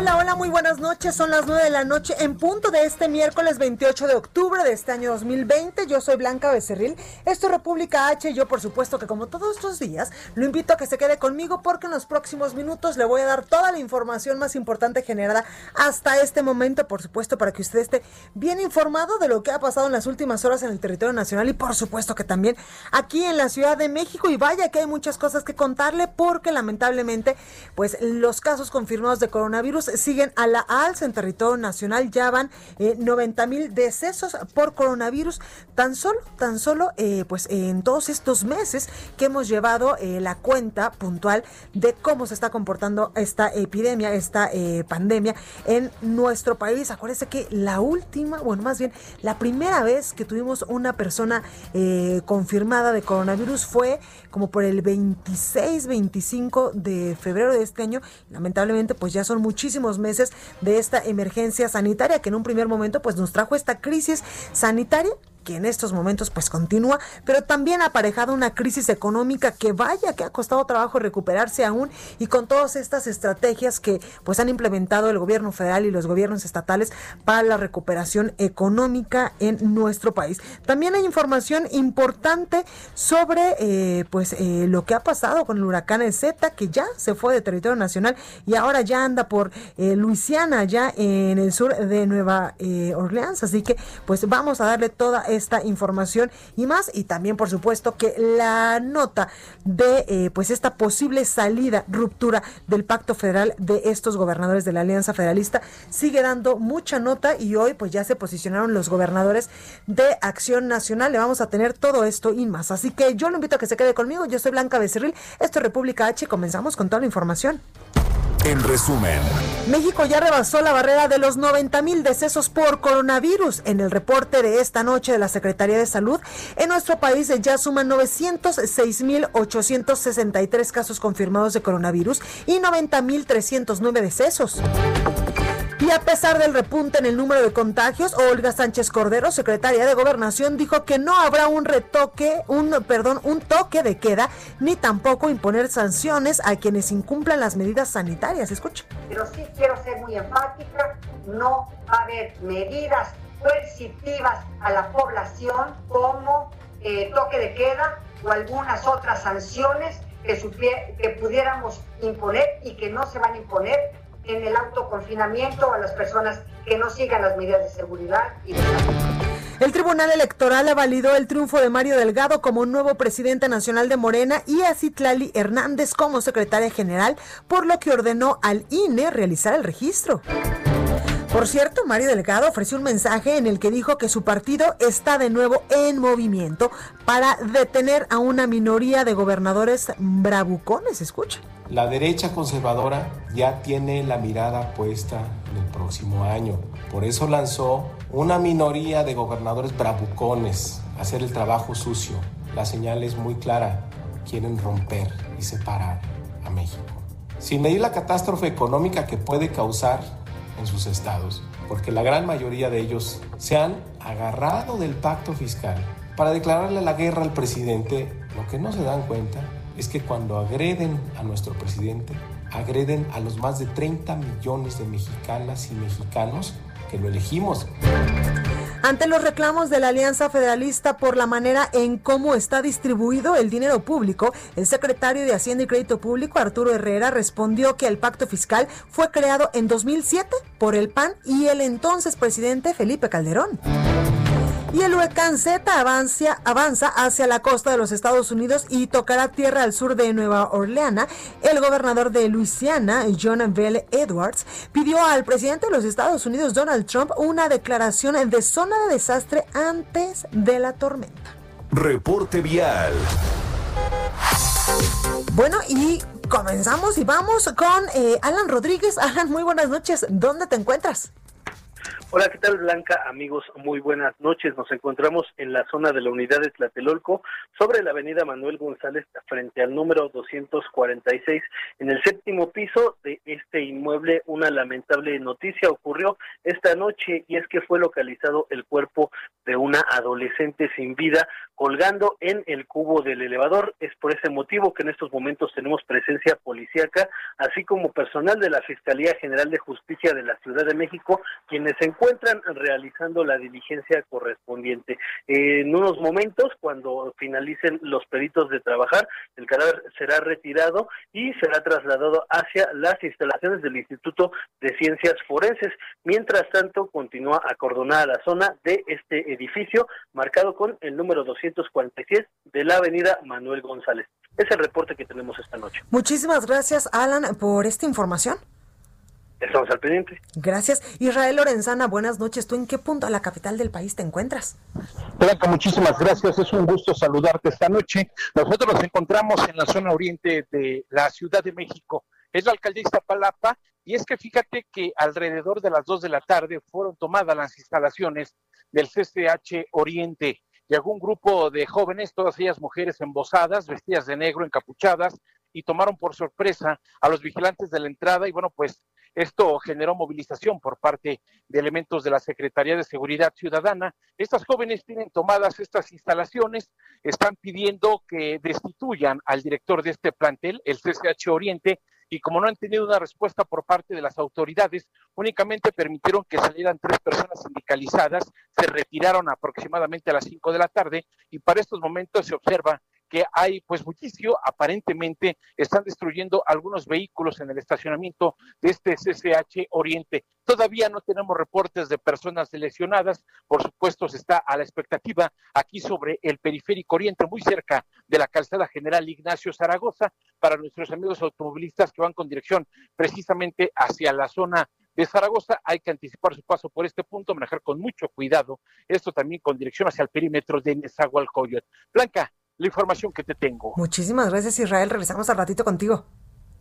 Hola, hola, muy buenas noches. Son las 9 de la noche en punto de este miércoles 28 de octubre de este año 2020. Yo soy Blanca Becerril. Esto es República H y yo por supuesto que como todos estos días lo invito a que se quede conmigo porque en los próximos minutos le voy a dar toda la información más importante generada hasta este momento, por supuesto, para que usted esté bien informado de lo que ha pasado en las últimas horas en el territorio nacional y por supuesto que también aquí en la Ciudad de México. Y vaya que hay muchas cosas que contarle porque lamentablemente pues los casos confirmados de coronavirus siguen a la alza en territorio nacional. Ya van 90 mil decesos por coronavirus. Tan solo, tan solo, eh, pues en todos estos meses que hemos llevado eh, la cuenta puntual de cómo se está comportando esta epidemia, esta eh, pandemia en nuestro país. Acuérdense que la última, bueno, más bien la primera vez que tuvimos una persona confirmada de coronavirus fue como por el 26, 25 de febrero de este año. Lamentablemente, pues ya son muchísimos meses de esta emergencia sanitaria que en un primer momento pues nos trajo esta crisis sanitaria que en estos momentos pues continúa, pero también ha aparejado una crisis económica que vaya que ha costado trabajo recuperarse aún y con todas estas estrategias que pues han implementado el gobierno federal y los gobiernos estatales para la recuperación económica en nuestro país. También hay información importante sobre eh, pues eh, lo que ha pasado con el huracán Z que ya se fue de territorio nacional y ahora ya anda por eh, Luisiana, ya en el sur de Nueva Orleans, así que pues vamos a darle toda esta información y más. Y también, por supuesto, que la nota de eh, pues esta posible salida, ruptura del pacto federal de estos gobernadores de la Alianza Federalista sigue dando mucha nota y hoy pues ya se posicionaron los gobernadores de Acción Nacional. Le vamos a tener todo esto y más. Así que yo lo invito a que se quede conmigo. Yo soy Blanca Becerril. Esto es República H. Comenzamos con toda la información. En resumen, México ya rebasó la barrera de los 90 mil decesos por coronavirus. En el reporte de esta noche de la Secretaría de Salud, en nuestro país ya suman 906 mil 863 casos confirmados de coronavirus y 90 mil 309 decesos. Y a pesar del repunte en el número de contagios, Olga Sánchez Cordero, secretaria de Gobernación, dijo que no habrá un retoque, un perdón, un toque de queda, ni tampoco imponer sanciones a quienes incumplan las medidas sanitarias. Escucha. Pero sí quiero ser muy enfática, no va a haber medidas coercitivas a la población como eh, toque de queda o algunas otras sanciones que, que pudiéramos imponer y que no se van a imponer en el autoconfinamiento a las personas que no sigan las medidas de seguridad y de. El Tribunal Electoral validó el triunfo de Mario Delgado como nuevo presidente nacional de Morena y a Citlali Hernández como secretaria general, por lo que ordenó al INE realizar el registro. Por cierto, Mario Delgado ofreció un mensaje en el que dijo que su partido está de nuevo en movimiento para detener a una minoría de gobernadores bravucones. Escucha. La derecha conservadora ya tiene la mirada puesta en el próximo año. Por eso lanzó una minoría de gobernadores bravucones a hacer el trabajo sucio. La señal es muy clara. Quieren romper y separar a México. Sin medir la catástrofe económica que puede causar en sus estados, porque la gran mayoría de ellos se han agarrado del pacto fiscal para declararle la guerra al presidente. Lo que no se dan cuenta es que cuando agreden a nuestro presidente, agreden a los más de 30 millones de mexicanas y mexicanos que lo elegimos. Ante los reclamos de la Alianza Federalista por la manera en cómo está distribuido el dinero público, el secretario de Hacienda y Crédito Público, Arturo Herrera, respondió que el pacto fiscal fue creado en 2007 por el PAN y el entonces presidente Felipe Calderón. Y el huracán Z avanza, avanza hacia la costa de los Estados Unidos y tocará tierra al sur de Nueva Orleans. El gobernador de Luisiana, John Bell Edwards, pidió al presidente de los Estados Unidos, Donald Trump, una declaración de zona de desastre antes de la tormenta. Reporte vial. Bueno, y comenzamos y vamos con eh, Alan Rodríguez. Alan, muy buenas noches. ¿Dónde te encuentras? Hola, ¿qué tal Blanca? Amigos, muy buenas noches. Nos encontramos en la zona de la unidad de Tlatelolco, sobre la avenida Manuel González, frente al número 246. En el séptimo piso de este inmueble, una lamentable noticia ocurrió esta noche y es que fue localizado el cuerpo de una adolescente sin vida colgando en el cubo del elevador. Es por ese motivo que en estos momentos tenemos presencia policíaca, así como personal de la Fiscalía General de Justicia de la Ciudad de México, quienes se encuentran realizando la diligencia correspondiente. en unos momentos, cuando finalicen los peritos de trabajar, el cadáver será retirado y será trasladado hacia las instalaciones del Instituto de Ciencias Forenses. Mientras tanto, continúa acordonada la zona de este edificio, marcado con el número 246 de la avenida Manuel González. Es el reporte que tenemos esta noche. Muchísimas gracias, Alan, por esta información. Estamos al pendiente. Gracias. Israel Lorenzana, buenas noches. ¿Tú en qué punto de la capital del país te encuentras? Blanca, muchísimas gracias. Es un gusto saludarte esta noche. Nosotros nos encontramos en la zona oriente de la Ciudad de México. Es la alcaldía Iztapalapa y es que fíjate que alrededor de las dos de la tarde fueron tomadas las instalaciones del CCH Oriente. Llegó un grupo de jóvenes, todas ellas mujeres embosadas, vestidas de negro, encapuchadas, y tomaron por sorpresa a los vigilantes de la entrada y bueno, pues esto generó movilización por parte de elementos de la Secretaría de Seguridad Ciudadana. Estas jóvenes tienen tomadas estas instalaciones, están pidiendo que destituyan al director de este plantel, el CCH Oriente, y como no han tenido una respuesta por parte de las autoridades, únicamente permitieron que salieran tres personas sindicalizadas, se retiraron aproximadamente a las cinco de la tarde y para estos momentos se observa que hay pues muchísimo, aparentemente están destruyendo algunos vehículos en el estacionamiento de este CCH Oriente. Todavía no tenemos reportes de personas lesionadas, por supuesto se está a la expectativa aquí sobre el periférico oriente, muy cerca de la calzada general Ignacio Zaragoza, para nuestros amigos automovilistas que van con dirección precisamente hacia la zona de Zaragoza. Hay que anticipar su paso por este punto, manejar con mucho cuidado. Esto también con dirección hacia el perímetro de Nezahualcóyotl. Blanca, la información que te tengo. Muchísimas gracias, Israel. Regresamos al ratito contigo.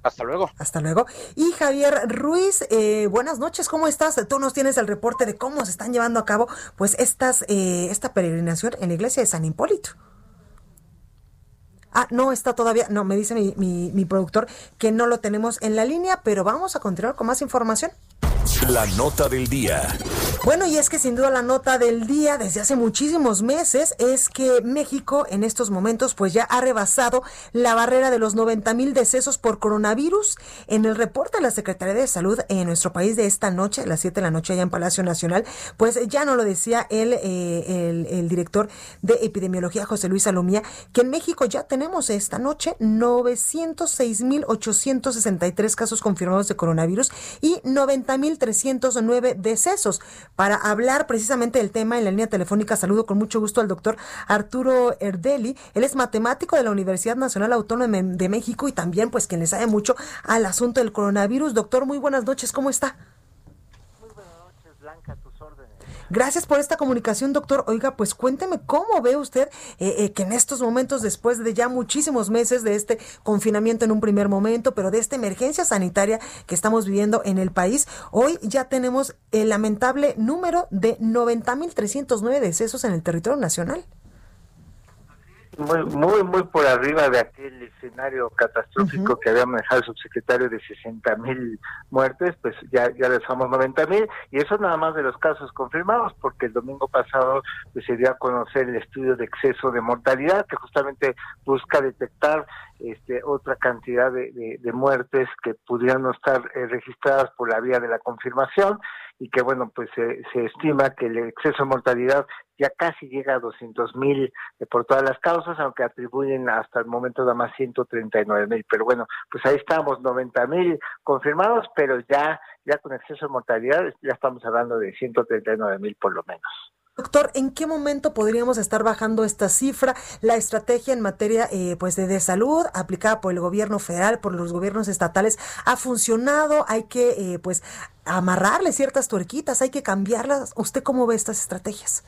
Hasta luego. Hasta luego. Y Javier Ruiz, eh, buenas noches, ¿cómo estás? Tú nos tienes el reporte de cómo se están llevando a cabo pues estas, eh, esta peregrinación en la iglesia de San Hipólito. Ah, no está todavía, no, me dice mi, mi, mi productor que no lo tenemos en la línea, pero vamos a continuar con más información. La nota del día. Bueno, y es que sin duda la nota del día desde hace muchísimos meses es que México en estos momentos pues ya ha rebasado la barrera de los 90 mil decesos por coronavirus. En el reporte de la Secretaría de Salud en nuestro país de esta noche, a las 7 de la noche allá en Palacio Nacional, pues ya no lo decía el, eh, el, el director de epidemiología José Luis Salomía, que en México ya tenemos esta noche 906 mil 863 casos confirmados de coronavirus y 90 mil 309 decesos. Para hablar precisamente del tema en la línea telefónica, saludo con mucho gusto al doctor Arturo Erdeli. Él es matemático de la Universidad Nacional Autónoma de México y también pues quien le sabe mucho al asunto del coronavirus. Doctor, muy buenas noches, ¿cómo está? Gracias por esta comunicación, doctor. Oiga, pues cuénteme cómo ve usted eh, eh, que en estos momentos, después de ya muchísimos meses de este confinamiento en un primer momento, pero de esta emergencia sanitaria que estamos viviendo en el país, hoy ya tenemos el lamentable número de 90.309 decesos en el territorio nacional muy, muy, muy por arriba de aquel escenario catastrófico que había manejado el subsecretario de 60 mil muertes, pues ya, ya les somos 90 mil, y eso nada más de los casos confirmados, porque el domingo pasado pues, se dio a conocer el estudio de exceso de mortalidad, que justamente busca detectar este, otra cantidad de, de, muertes que pudieran no estar eh, registradas por la vía de la confirmación, y que bueno, pues se estima que el exceso de mortalidad ya casi llega a 200 mil eh, por todas las causas, aunque atribuyen hasta el momento nada más 139 mil. Pero bueno, pues ahí estamos, 90 mil confirmados, pero ya, ya con exceso de mortalidad ya estamos hablando de 139 mil por lo menos. Doctor, ¿en qué momento podríamos estar bajando esta cifra? La estrategia en materia eh, pues de, salud aplicada por el gobierno federal, por los gobiernos estatales, ha funcionado. Hay que eh, pues amarrarle ciertas tuerquitas, hay que cambiarlas. ¿Usted cómo ve estas estrategias?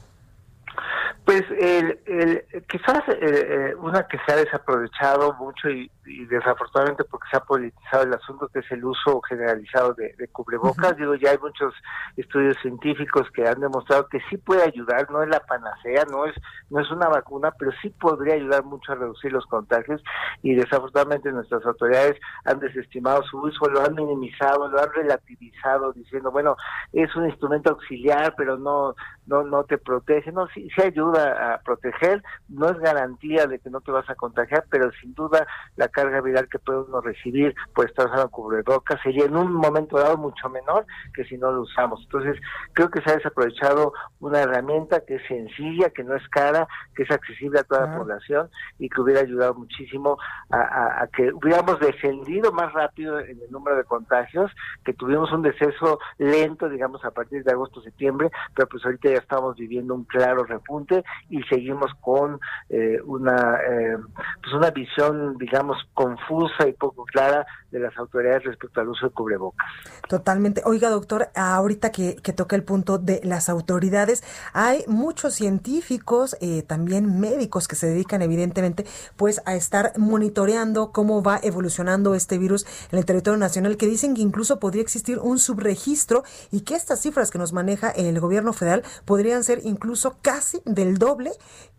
Pues el, el, quizás eh, eh, una que se ha desaprovechado mucho y, desafortunadamente porque se ha politizado el asunto que es el uso generalizado de, cubrebocas. Digo, ya hay muchos estudios científicos que han demostrado que sí puede ayudar, no es la panacea, no es no es una vacuna, pero sí podría ayudar mucho a reducir los contagios y desafortunadamente nuestras autoridades han desestimado su uso, lo han minimizado, lo han relativizado diciendo, bueno, es un instrumento auxiliar, pero no no no te protege, no sí, sí ayuda a proteger, no es garantía de que no te vas a contagiar, pero sin duda la carga viral que puede uno recibir por estar usando cubrebocas sería en un momento dado mucho menor que si no lo usamos. Entonces, creo que se ha desaprovechado una herramienta que es sencilla, que no es cara, que es accesible a toda la población y que hubiera ayudado muchísimo a, que hubiéramos descendido más rápido en el número de contagios, que tuvimos un deceso lento, digamos, a partir de agosto, septiembre, pero pues ahorita ya estamos viviendo un claro repunte y seguimos con eh, una, eh, pues una visión, digamos, confusa y poco clara de las autoridades respecto al uso de cubrebocas. Totalmente. Oiga, doctor, ahorita que, que toca el punto de las autoridades, hay muchos científicos, eh, también médicos que se dedican evidentemente pues a estar monitoreando cómo va evolucionando este virus en el territorio nacional, que dicen que incluso podría existir un subregistro y que estas cifras que nos maneja el gobierno federal podrían ser incluso casi del doble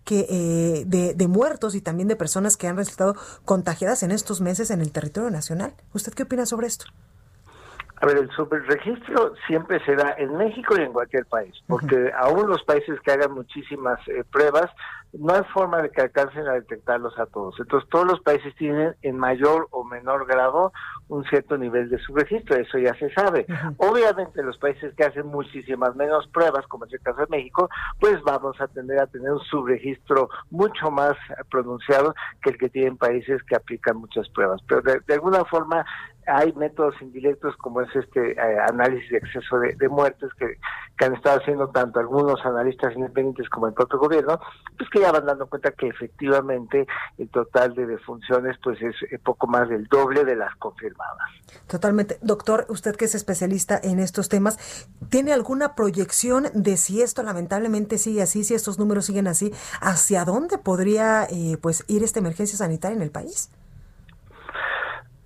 que eh, de, de, muertos y también de personas que han resultado contagiadas en estos meses en el territorio nacional. ¿Usted qué opina sobre esto? A ver, el superregistro siempre se da en México y en cualquier país, porque aún los países que hagan muchísimas eh, pruebas, no hay forma de que alcancen a detectarlos a todos. Entonces, todos los países tienen en mayor o menor grado un cierto nivel de subregistro, eso ya se sabe. Obviamente, los países que hacen muchísimas menos pruebas, como es el caso de México, pues vamos a tender a tener un subregistro mucho más pronunciado que el que tienen países que aplican muchas pruebas. Pero de alguna forma, hay métodos indirectos como es este eh, análisis de exceso de, muertes que, han estado haciendo tanto algunos analistas independientes como el propio gobierno, pues que ya van dando cuenta que efectivamente el total de defunciones pues es poco más del doble de las confirmadas. Totalmente. Doctor, usted que es especialista en estos temas, ¿tiene alguna proyección de si esto lamentablemente sigue así, si estos números siguen así, hacia dónde podría eh, pues ir esta emergencia sanitaria en el país?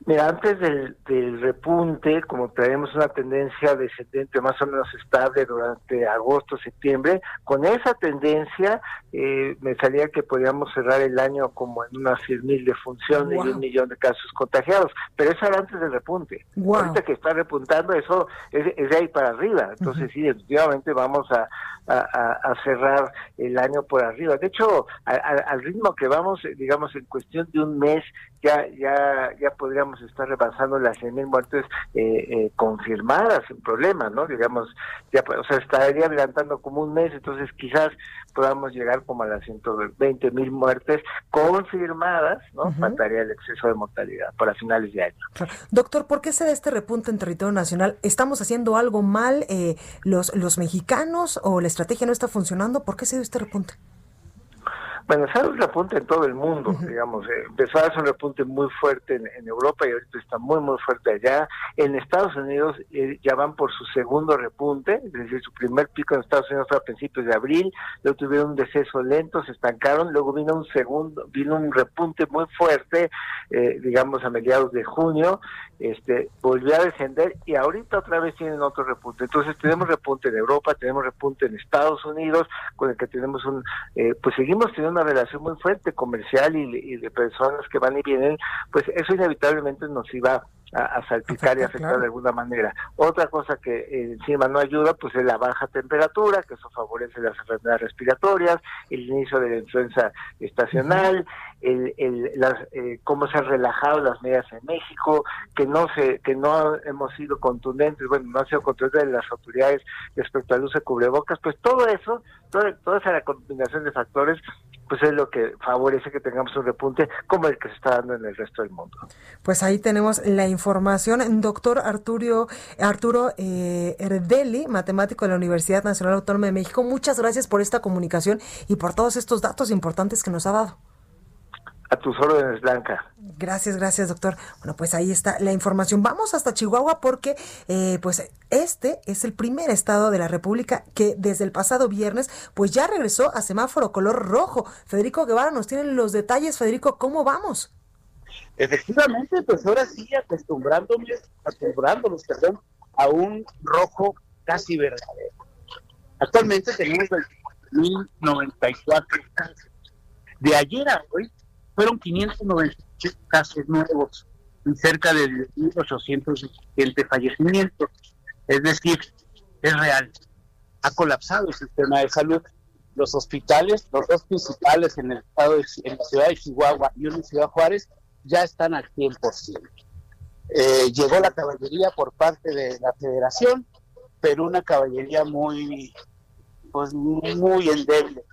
Mira, antes del, repunte, como tenemos una tendencia descendente más o menos estable durante agosto, septiembre, con esa tendencia eh, me salía que podíamos cerrar el año como en unas 100 mil defunciones y un millón de casos contagiados, pero eso era antes del repunte. Ahorita que está repuntando, eso es, de ahí para arriba. Entonces, sí, definitivamente vamos a, a, cerrar el año por arriba. De hecho, al ritmo que vamos, digamos, en cuestión de un mes, ya, ya, ya podríamos estar rebasando las 100.000 muertes eh, eh, confirmadas sin problema, ¿no? Digamos, ya, o sea, estaría adelantando como un mes, entonces quizás podamos llegar como a las 120.000 muertes confirmadas, ¿no? Faltaría el exceso de mortalidad para finales de año. Doctor, ¿por qué se da este repunte en territorio nacional? ¿Estamos haciendo algo mal eh, los, los mexicanos o la estrategia no está funcionando? ¿Por qué se da este repunte? Bueno, se un repunte en todo el mundo, digamos. Eh, empezó a hacer un repunte muy fuerte en, Europa y ahorita está muy, muy fuerte allá. En Estados Unidos eh, ya van por su segundo repunte, es decir, su primer pico en Estados Unidos fue a principios de abril, luego tuvieron un deceso lento, se estancaron, luego vino un segundo, vino un repunte muy fuerte, eh, digamos, a mediados de junio, este volvió a descender y ahorita otra vez tienen otro repunte. Entonces tenemos repunte en Europa, tenemos repunte en Estados Unidos, con el que tenemos un, pues seguimos teniendo una relación muy fuerte comercial y, de personas que van y vienen, pues eso inevitablemente nos iba a, salpicar y afectar de alguna manera. Otra cosa que eh, encima no ayuda, pues es la baja temperatura, que eso favorece las enfermedades respiratorias, el inicio de la influenza estacional, el, el, las, eh, cómo se han relajado las medidas en México, que no se, que no hemos sido contundentes, bueno, no han sido contundentes las autoridades respecto al uso de cubrebocas, pues todo eso, toda, toda esa combinación de factores pues es lo que favorece que tengamos un repunte como el que se está dando en el resto del mundo. Pues ahí tenemos la información. Doctor Arturo, Arturo eh, Erdeli, matemático de la Universidad Nacional Autónoma de México, muchas gracias por esta comunicación y por todos estos datos importantes que nos ha dado. A tus órdenes, Blanca. Gracias, gracias, doctor. Bueno, pues ahí está la información. Vamos hasta Chihuahua porque, eh, pues, este es el primer estado de la República que desde el pasado viernes, pues ya regresó a semáforo color rojo. Federico Guevara nos tiene los detalles. Federico, ¿cómo vamos? Efectivamente, pues ahora sí, acostumbrándome, acostumbrándonos, perdón, a un rojo casi verdadero. Actualmente tenemos 1094 casos. De ayer a hoy fueron 598 casos nuevos y cerca de 1.817 fallecimientos. Es decir, es real. Ha colapsado el sistema de salud. Los hospitales, los dos principales en el estado, de, en la ciudad de Chihuahua y uno en Ciudad Juárez, ya están al 100%. Eh, llegó la caballería por parte de la federación, pero una caballería muy, pues muy endeble.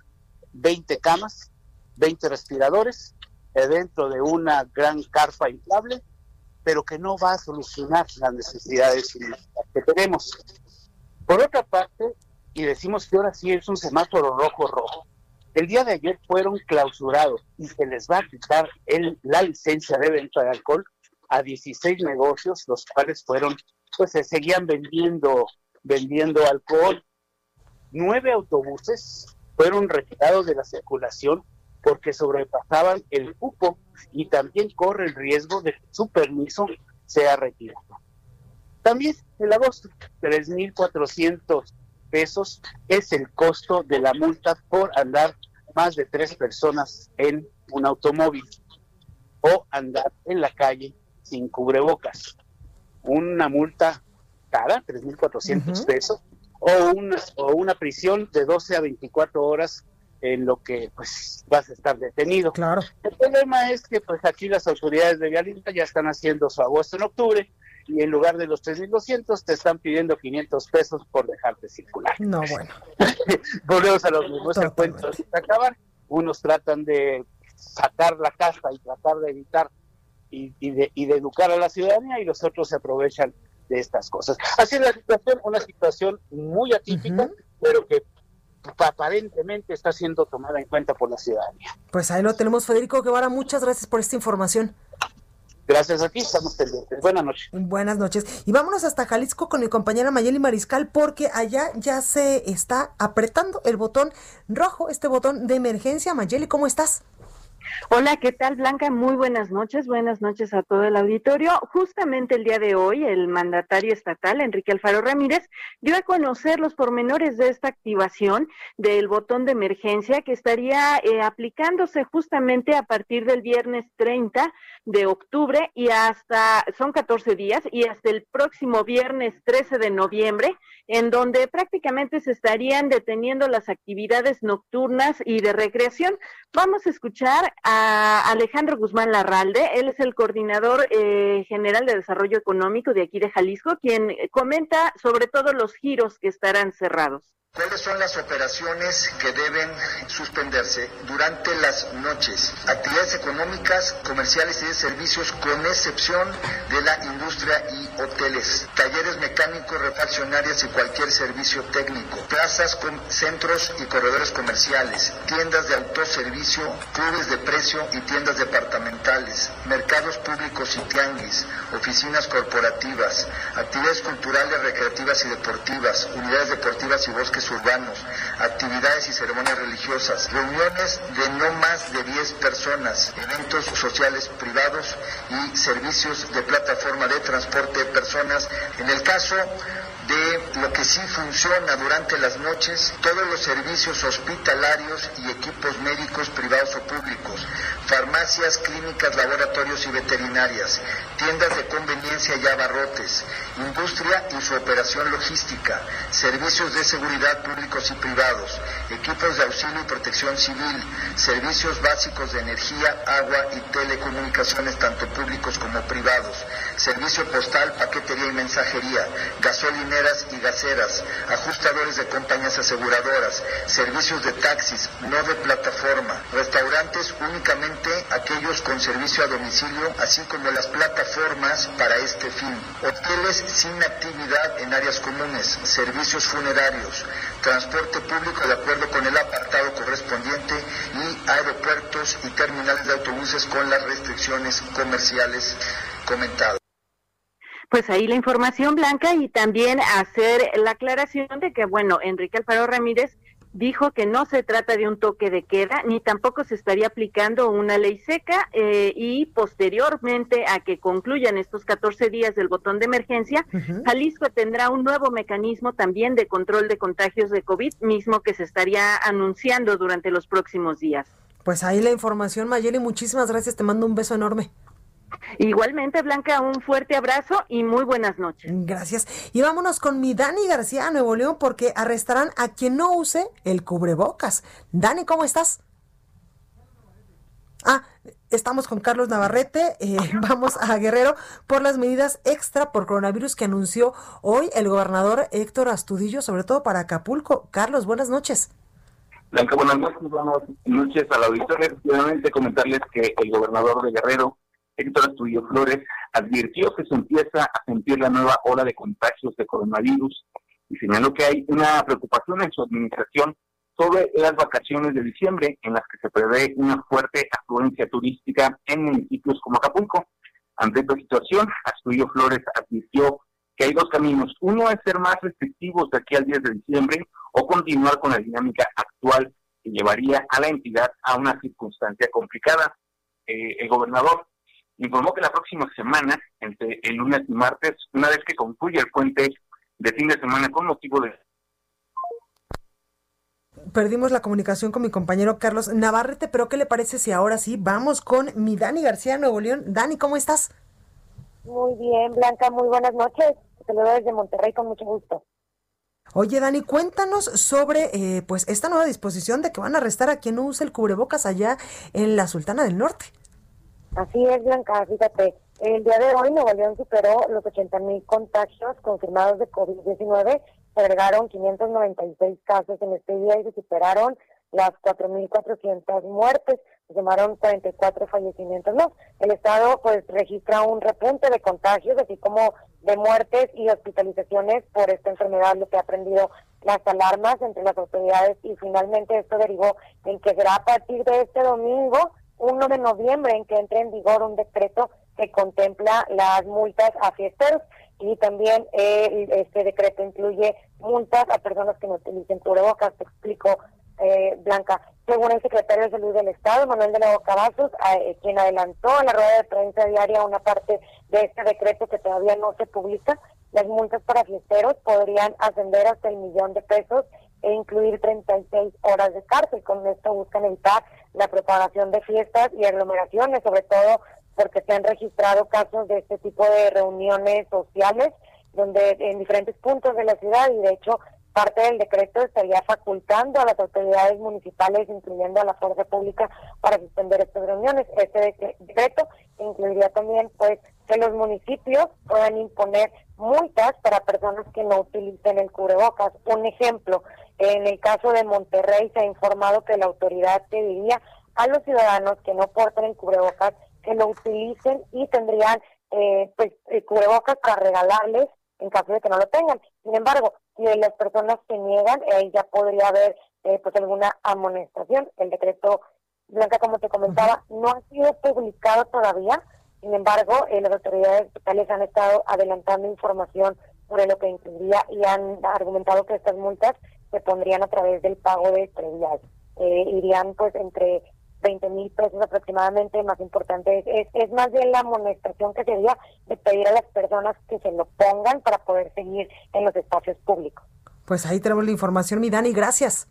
20 camas, 20 respiradores, dentro de una gran carpa inflable, pero que no va a solucionar las necesidades que tenemos. Por otra parte, y decimos que ahora sí es un semáforo rojo-rojo, el día de ayer fueron clausurados y se les va a quitar el, la licencia de venta de alcohol a 16 negocios, los cuales fueron, pues se seguían vendiendo, vendiendo alcohol. Nueve autobuses fueron retirados de la circulación porque sobrepasaban el cupo y también corre el riesgo de que su permiso sea retirado. También el agosto, 3.400 pesos es el costo de la multa por andar más de tres personas en un automóvil o andar en la calle sin cubrebocas. Una multa cara, 3.400 pesos, o una, o una prisión de 12 a 24 horas en lo que pues vas a estar detenido. Claro. El problema es que pues aquí las autoridades de Vialita ya están haciendo su agosto en octubre y en lugar de los 3.200 te están pidiendo 500 pesos por dejarte circular. No, bueno. Volvemos a los mismos encuentros acabar. Unos tratan de sacar la casa y tratar de evitar y, y, de, y de educar a la ciudadanía y los otros se aprovechan de estas cosas. Así es la situación, una situación muy atípica, uh -huh. pero que aparentemente está siendo tomada en cuenta por la ciudadanía. Pues ahí lo tenemos, Federico Guevara. Muchas gracias por esta información. Gracias a ti, estamos pendientes. Buenas noches. Buenas noches. Y vámonos hasta Jalisco con mi compañera Mayeli Mariscal, porque allá ya se está apretando el botón rojo, este botón de emergencia. Mayeli, ¿cómo estás? Hola, ¿qué tal Blanca? Muy buenas noches, buenas noches a todo el auditorio. Justamente el día de hoy, el mandatario estatal, Enrique Alfaro Ramírez, dio a conocer los pormenores de esta activación del botón de emergencia que estaría eh, aplicándose justamente a partir del viernes 30 de octubre y hasta, son 14 días, y hasta el próximo viernes 13 de noviembre, en donde prácticamente se estarían deteniendo las actividades nocturnas y de recreación. Vamos a escuchar a Alejandro Guzmán Larralde, él es el coordinador eh, general de desarrollo económico de aquí de Jalisco, quien comenta sobre todo los giros que estarán cerrados. ¿Cuáles son las operaciones que deben suspenderse durante las noches? Actividades económicas, comerciales y de servicios con excepción de la industria y hoteles, talleres mecánicos, refaccionarias y cualquier servicio técnico, plazas con centros y corredores comerciales, tiendas de autoservicio, clubes de precio y tiendas departamentales, mercados públicos y tianguis, oficinas corporativas, actividades culturales, recreativas y deportivas, unidades deportivas y bosques urbanos, actividades y ceremonias religiosas, reuniones de no más de 10 personas, eventos sociales privados y servicios de plataforma de transporte de personas. En el caso de lo que sí funciona durante las noches, todos los servicios hospitalarios y equipos médicos privados o públicos, farmacias, clínicas, laboratorios y veterinarias, tiendas de conveniencia y abarrotes, industria y su operación logística, servicios de seguridad públicos y privados, equipos de auxilio y protección civil, servicios básicos de energía, agua y telecomunicaciones, tanto públicos como privados, servicio postal, paquetería y mensajería, gasolineras y gaseras, ajustadores de compañías aseguradoras, servicios de taxis, no de plataforma, restaurantes únicamente aquellos con servicio a domicilio, así como las plataformas para este fin, hoteles sin actividad en áreas comunes, servicios funerarios, transporte público de acuerdo con el apartado correspondiente y aeropuertos y terminales de autobuses con las restricciones comerciales comentadas. Pues ahí la información blanca y también hacer la aclaración de que, bueno, Enrique Alfaro Ramírez dijo que no se trata de un toque de queda, ni tampoco se estaría aplicando una ley seca eh, y posteriormente a que concluyan estos 14 días del botón de emergencia, Jalisco tendrá un nuevo mecanismo también de control de contagios de COVID, mismo que se estaría anunciando durante los próximos días. Pues ahí la información, Mayeli, muchísimas gracias, te mando un beso enorme. Igualmente, Blanca, un fuerte abrazo y muy buenas noches. Gracias. Y vámonos con mi Dani García, Nuevo León, porque arrestarán a quien no use el cubrebocas. Dani, ¿cómo estás? Ah, estamos con Carlos Navarrete. Eh, vamos a Guerrero por las medidas extra por coronavirus que anunció hoy el gobernador Héctor Astudillo, sobre todo para Acapulco. Carlos, buenas noches. Blanca, buenas noches. Buenas noches a la auditoría. Efectivamente, comentarles que el gobernador de Guerrero Héctor Astudillo Flores advirtió que se empieza a sentir la nueva ola de contagios de coronavirus y señaló que hay una preocupación en su administración sobre las vacaciones de diciembre en las que se prevé una fuerte afluencia turística en municipios como Acapulco. Ante esta situación, Astudillo Flores advirtió que hay dos caminos. Uno es ser más restrictivos de aquí al 10 de diciembre o continuar con la dinámica actual que llevaría a la entidad a una circunstancia complicada. Eh, el gobernador informó que la próxima semana, entre el lunes y martes, una vez que concluya el puente de fin de semana con motivo de... Perdimos la comunicación con mi compañero Carlos Navarrete, pero ¿qué le parece si ahora sí vamos con mi Dani García Nuevo León? Dani, ¿cómo estás? Muy bien, Blanca, muy buenas noches. Te lo doy desde Monterrey con mucho gusto. Oye, Dani, cuéntanos sobre eh, pues esta nueva disposición de que van a arrestar a quien no use el cubrebocas allá en la Sultana del Norte. Así es, Blanca, fíjate, el día de hoy Nuevo León superó los 80 mil contagios confirmados de COVID-19, se agregaron 596 casos en este día y se superaron las 4.400 muertes, se sumaron 44 fallecimientos No, El Estado pues registra un repunte de contagios, así como de muertes y hospitalizaciones por esta enfermedad, lo que ha aprendido las alarmas entre las autoridades. Y finalmente esto derivó en que será a partir de este domingo 1 de noviembre en que entre en vigor un decreto que contempla las multas a fiesteros y también eh, este decreto incluye multas a personas que no utilicen cubrebocas. Te explico, eh, Blanca. Según el secretario de Salud del Estado, Manuel de la Bocabazos, eh, quien adelantó a la rueda de prensa diaria una parte de este decreto que todavía no se publica, las multas para fiesteros podrían ascender hasta el millón de pesos e incluir 36 horas de cárcel. Con esto buscan evitar la propagación de fiestas y aglomeraciones, sobre todo porque se han registrado casos de este tipo de reuniones sociales donde en diferentes puntos de la ciudad y de hecho parte del decreto estaría facultando a las autoridades municipales, incluyendo a la fuerza pública, para suspender estas reuniones. Este decreto incluiría también pues que los municipios puedan imponer multas para personas que no utilicen el cubrebocas. Un ejemplo, en el caso de Monterrey se ha informado que la autoridad pediría a los ciudadanos que no porten el cubrebocas que lo utilicen y tendrían eh, pues el cubrebocas para regalarles en caso de que no lo tengan. Sin embargo, si las personas se niegan, ahí ya podría haber eh, pues alguna amonestación. El decreto Blanca, como te comentaba, no ha sido publicado todavía. Sin embargo, eh, las autoridades estatales han estado adelantando información sobre lo que incluiría y han argumentado que estas multas se pondrían a través del pago de estrellas. Eh, irían pues entre 20 mil pesos aproximadamente, más importante es, es, más bien la amonestación que sería de pedir a las personas que se lo pongan para poder seguir en los espacios públicos. Pues ahí tenemos la información, mi Dani, gracias.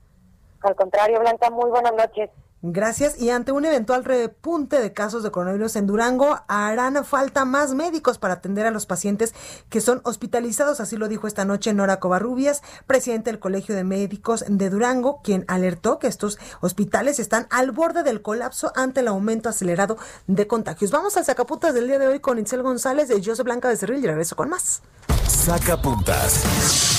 Al contrario, Blanca, muy buenas noches. Gracias. Y ante un eventual repunte de casos de coronavirus en Durango, harán falta más médicos para atender a los pacientes que son hospitalizados. Así lo dijo esta noche Nora Covarrubias, presidente del Colegio de Médicos de Durango, quien alertó que estos hospitales están al borde del colapso ante el aumento acelerado de contagios. Vamos al sacapuntas del día de hoy con Itzel González de José Blanca de Cerril y regreso con más. Sacapuntas.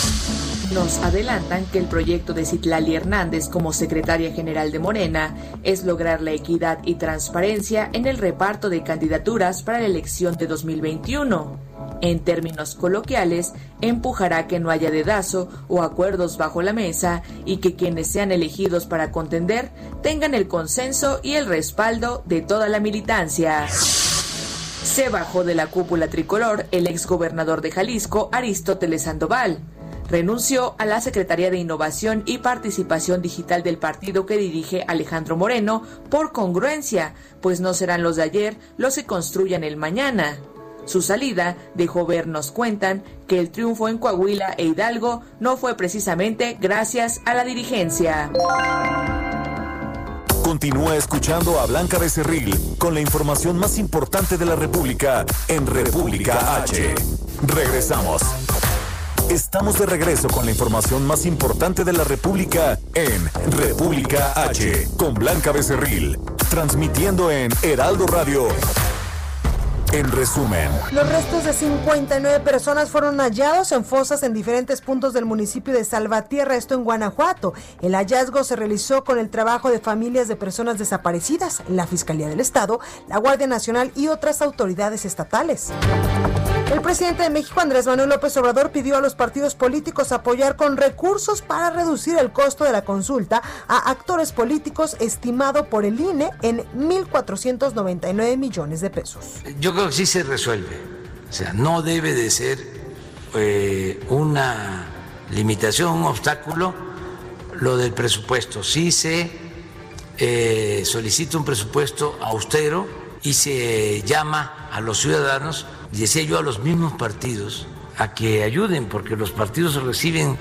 Nos adelantan que el proyecto de Citlali Hernández como secretaria general de Morena es lograr la equidad y transparencia en el reparto de candidaturas para la elección de 2021. En términos coloquiales, empujará que no haya dedazo o acuerdos bajo la mesa y que quienes sean elegidos para contender tengan el consenso y el respaldo de toda la militancia. Se bajó de la cúpula tricolor el exgobernador de Jalisco, Aristóteles Sandoval renunció a la Secretaría de Innovación y Participación Digital del partido que dirige Alejandro Moreno por congruencia, pues no serán los de ayer los que construyan el mañana. Su salida dejó ver, nos cuentan, que el triunfo en Coahuila e Hidalgo no fue precisamente gracias a la dirigencia. Continúa escuchando a Blanca Becerril con la información más importante de la República en República H. Regresamos. Estamos de regreso con la información más importante de la República en República H, con Blanca Becerril, transmitiendo en Heraldo Radio. En resumen, los restos de 59 personas fueron hallados en fosas en diferentes puntos del municipio de Salvatierra, esto en Guanajuato. El hallazgo se realizó con el trabajo de familias de personas desaparecidas, la Fiscalía del Estado, la Guardia Nacional y otras autoridades estatales. El presidente de México, Andrés Manuel López Obrador, pidió a los partidos políticos apoyar con recursos para reducir el costo de la consulta a actores políticos estimado por el INE en 1.499 millones de pesos. Yo creo que sí se resuelve. O sea, no debe de ser eh, una limitación, un obstáculo lo del presupuesto. Sí se eh, solicita un presupuesto austero y se llama a los ciudadanos decía yo a los mismos partidos a que ayuden, porque los partidos reciben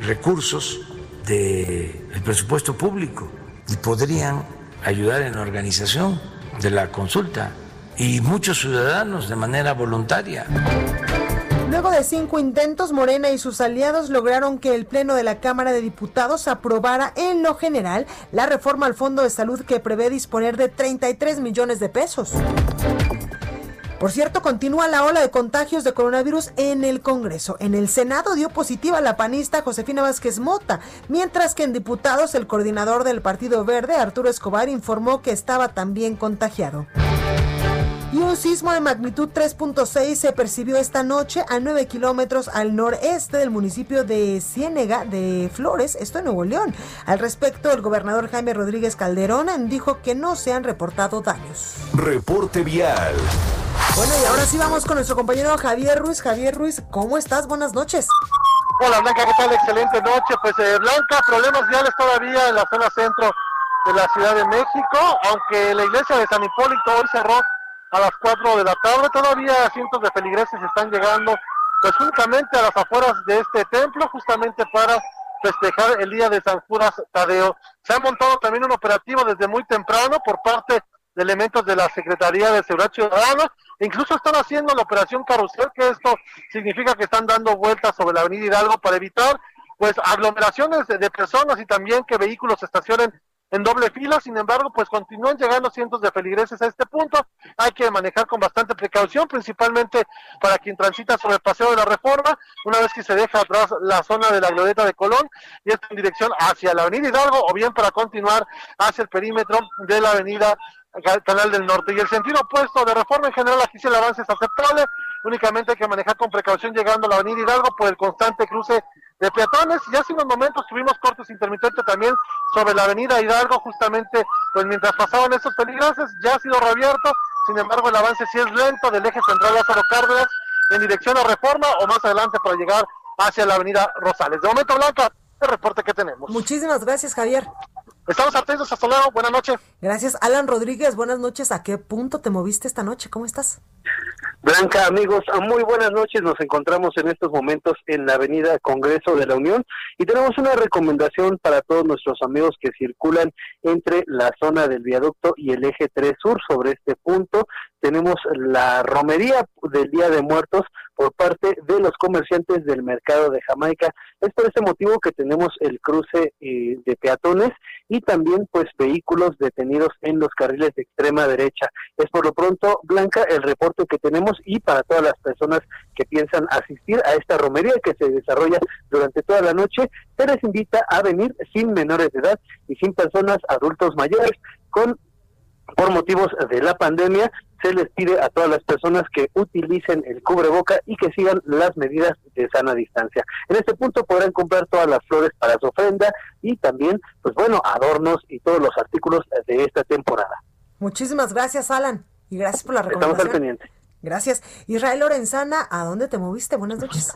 recursos del presupuesto público y podrían ayudar en la organización de la consulta y muchos ciudadanos de manera voluntaria. Luego de cinco intentos, Morena y sus aliados lograron que el Pleno de la Cámara de Diputados aprobara en lo general la reforma al Fondo de Salud que prevé disponer de 33 millones de pesos. Por cierto, continúa la ola de contagios de coronavirus en el Congreso. En el Senado dio positiva la panista Josefina Vázquez Mota, mientras que en diputados el coordinador del Partido Verde, Arturo Escobar, informó que estaba también contagiado. Y un sismo de magnitud 3.6 se percibió esta noche a 9 kilómetros al noreste del municipio de Ciénega de Flores, esto en Nuevo León. Al respecto, el gobernador Jaime Rodríguez Calderón dijo que no se han reportado daños. Reporte vial. Bueno, y ahora sí vamos con nuestro compañero Javier Ruiz. Javier Ruiz, ¿cómo estás? Buenas noches. Hola Blanca, ¿qué tal? Excelente noche. Pues eh, Blanca, problemas viales todavía en la zona centro de la Ciudad de México, aunque la iglesia de San Hipólito hoy cerró a las 4 de la tarde, todavía cientos de feligreses están llegando pues únicamente a las afueras de este templo, justamente para festejar el día de San Judas Tadeo. Se ha montado también un operativo desde muy temprano por parte de elementos de la Secretaría de Seguridad Ciudadana. Incluso están haciendo la operación carrusel, que esto significa que están dando vueltas sobre la avenida Hidalgo para evitar pues aglomeraciones de, personas y también que vehículos estacionen en doble fila, sin embargo, pues continúan llegando cientos de feligreses a este punto. Hay que manejar con bastante precaución, principalmente para quien transita sobre el paseo de la Reforma, una vez que se deja atrás la zona de la glorieta de Colón y está en dirección hacia la avenida Hidalgo o bien para continuar hacia el perímetro de la avenida Canal del Norte. Y el sentido opuesto de reforma en general, aquí sí el avance es aceptable, únicamente hay que manejar con precaución llegando a la avenida Hidalgo por el constante cruce de peatones. Y hace unos momentos tuvimos cortes intermitentes también sobre la avenida Hidalgo, justamente pues mientras pasaban esos peligrosos, ya ha sido reabierto, sin embargo el avance sí es lento del eje central Lázaro Cárdenas en dirección a Reforma o más adelante para llegar hacia la avenida Rosales. De momento, Blanca, el reporte que tenemos. Muchísimas gracias, Javier. Estamos atentos, hasta luego, buenas noches. Gracias, Alan Rodríguez, buenas noches. ¿A qué punto te moviste esta noche? ¿Cómo estás? Blanca, amigos, muy buenas noches. Nos encontramos en estos momentos en la Avenida Congreso de la Unión y tenemos una recomendación para todos nuestros amigos que circulan entre la zona del viaducto y el eje 3 sur. Sobre este punto tenemos la romería del Día de Muertos por parte de los comerciantes del mercado de Jamaica. Es por ese motivo que tenemos el cruce eh, de peatones y también pues vehículos detenidos en los carriles de extrema derecha. Es por lo pronto, Blanca, el reporte que tenemos y para todas las personas que piensan asistir a esta romería que se desarrolla durante toda la noche, se les invita a venir sin menores de edad y sin personas adultos mayores con por motivos de la pandemia, se les pide a todas las personas que utilicen el cubreboca y que sigan las medidas de sana distancia. En este punto podrán comprar todas las flores para su ofrenda y también, pues bueno, adornos y todos los artículos de esta temporada. Muchísimas gracias, Alan, y gracias por la recomendación. Estamos al pendiente. Gracias. Israel Lorenzana, ¿a dónde te moviste? Buenas noches.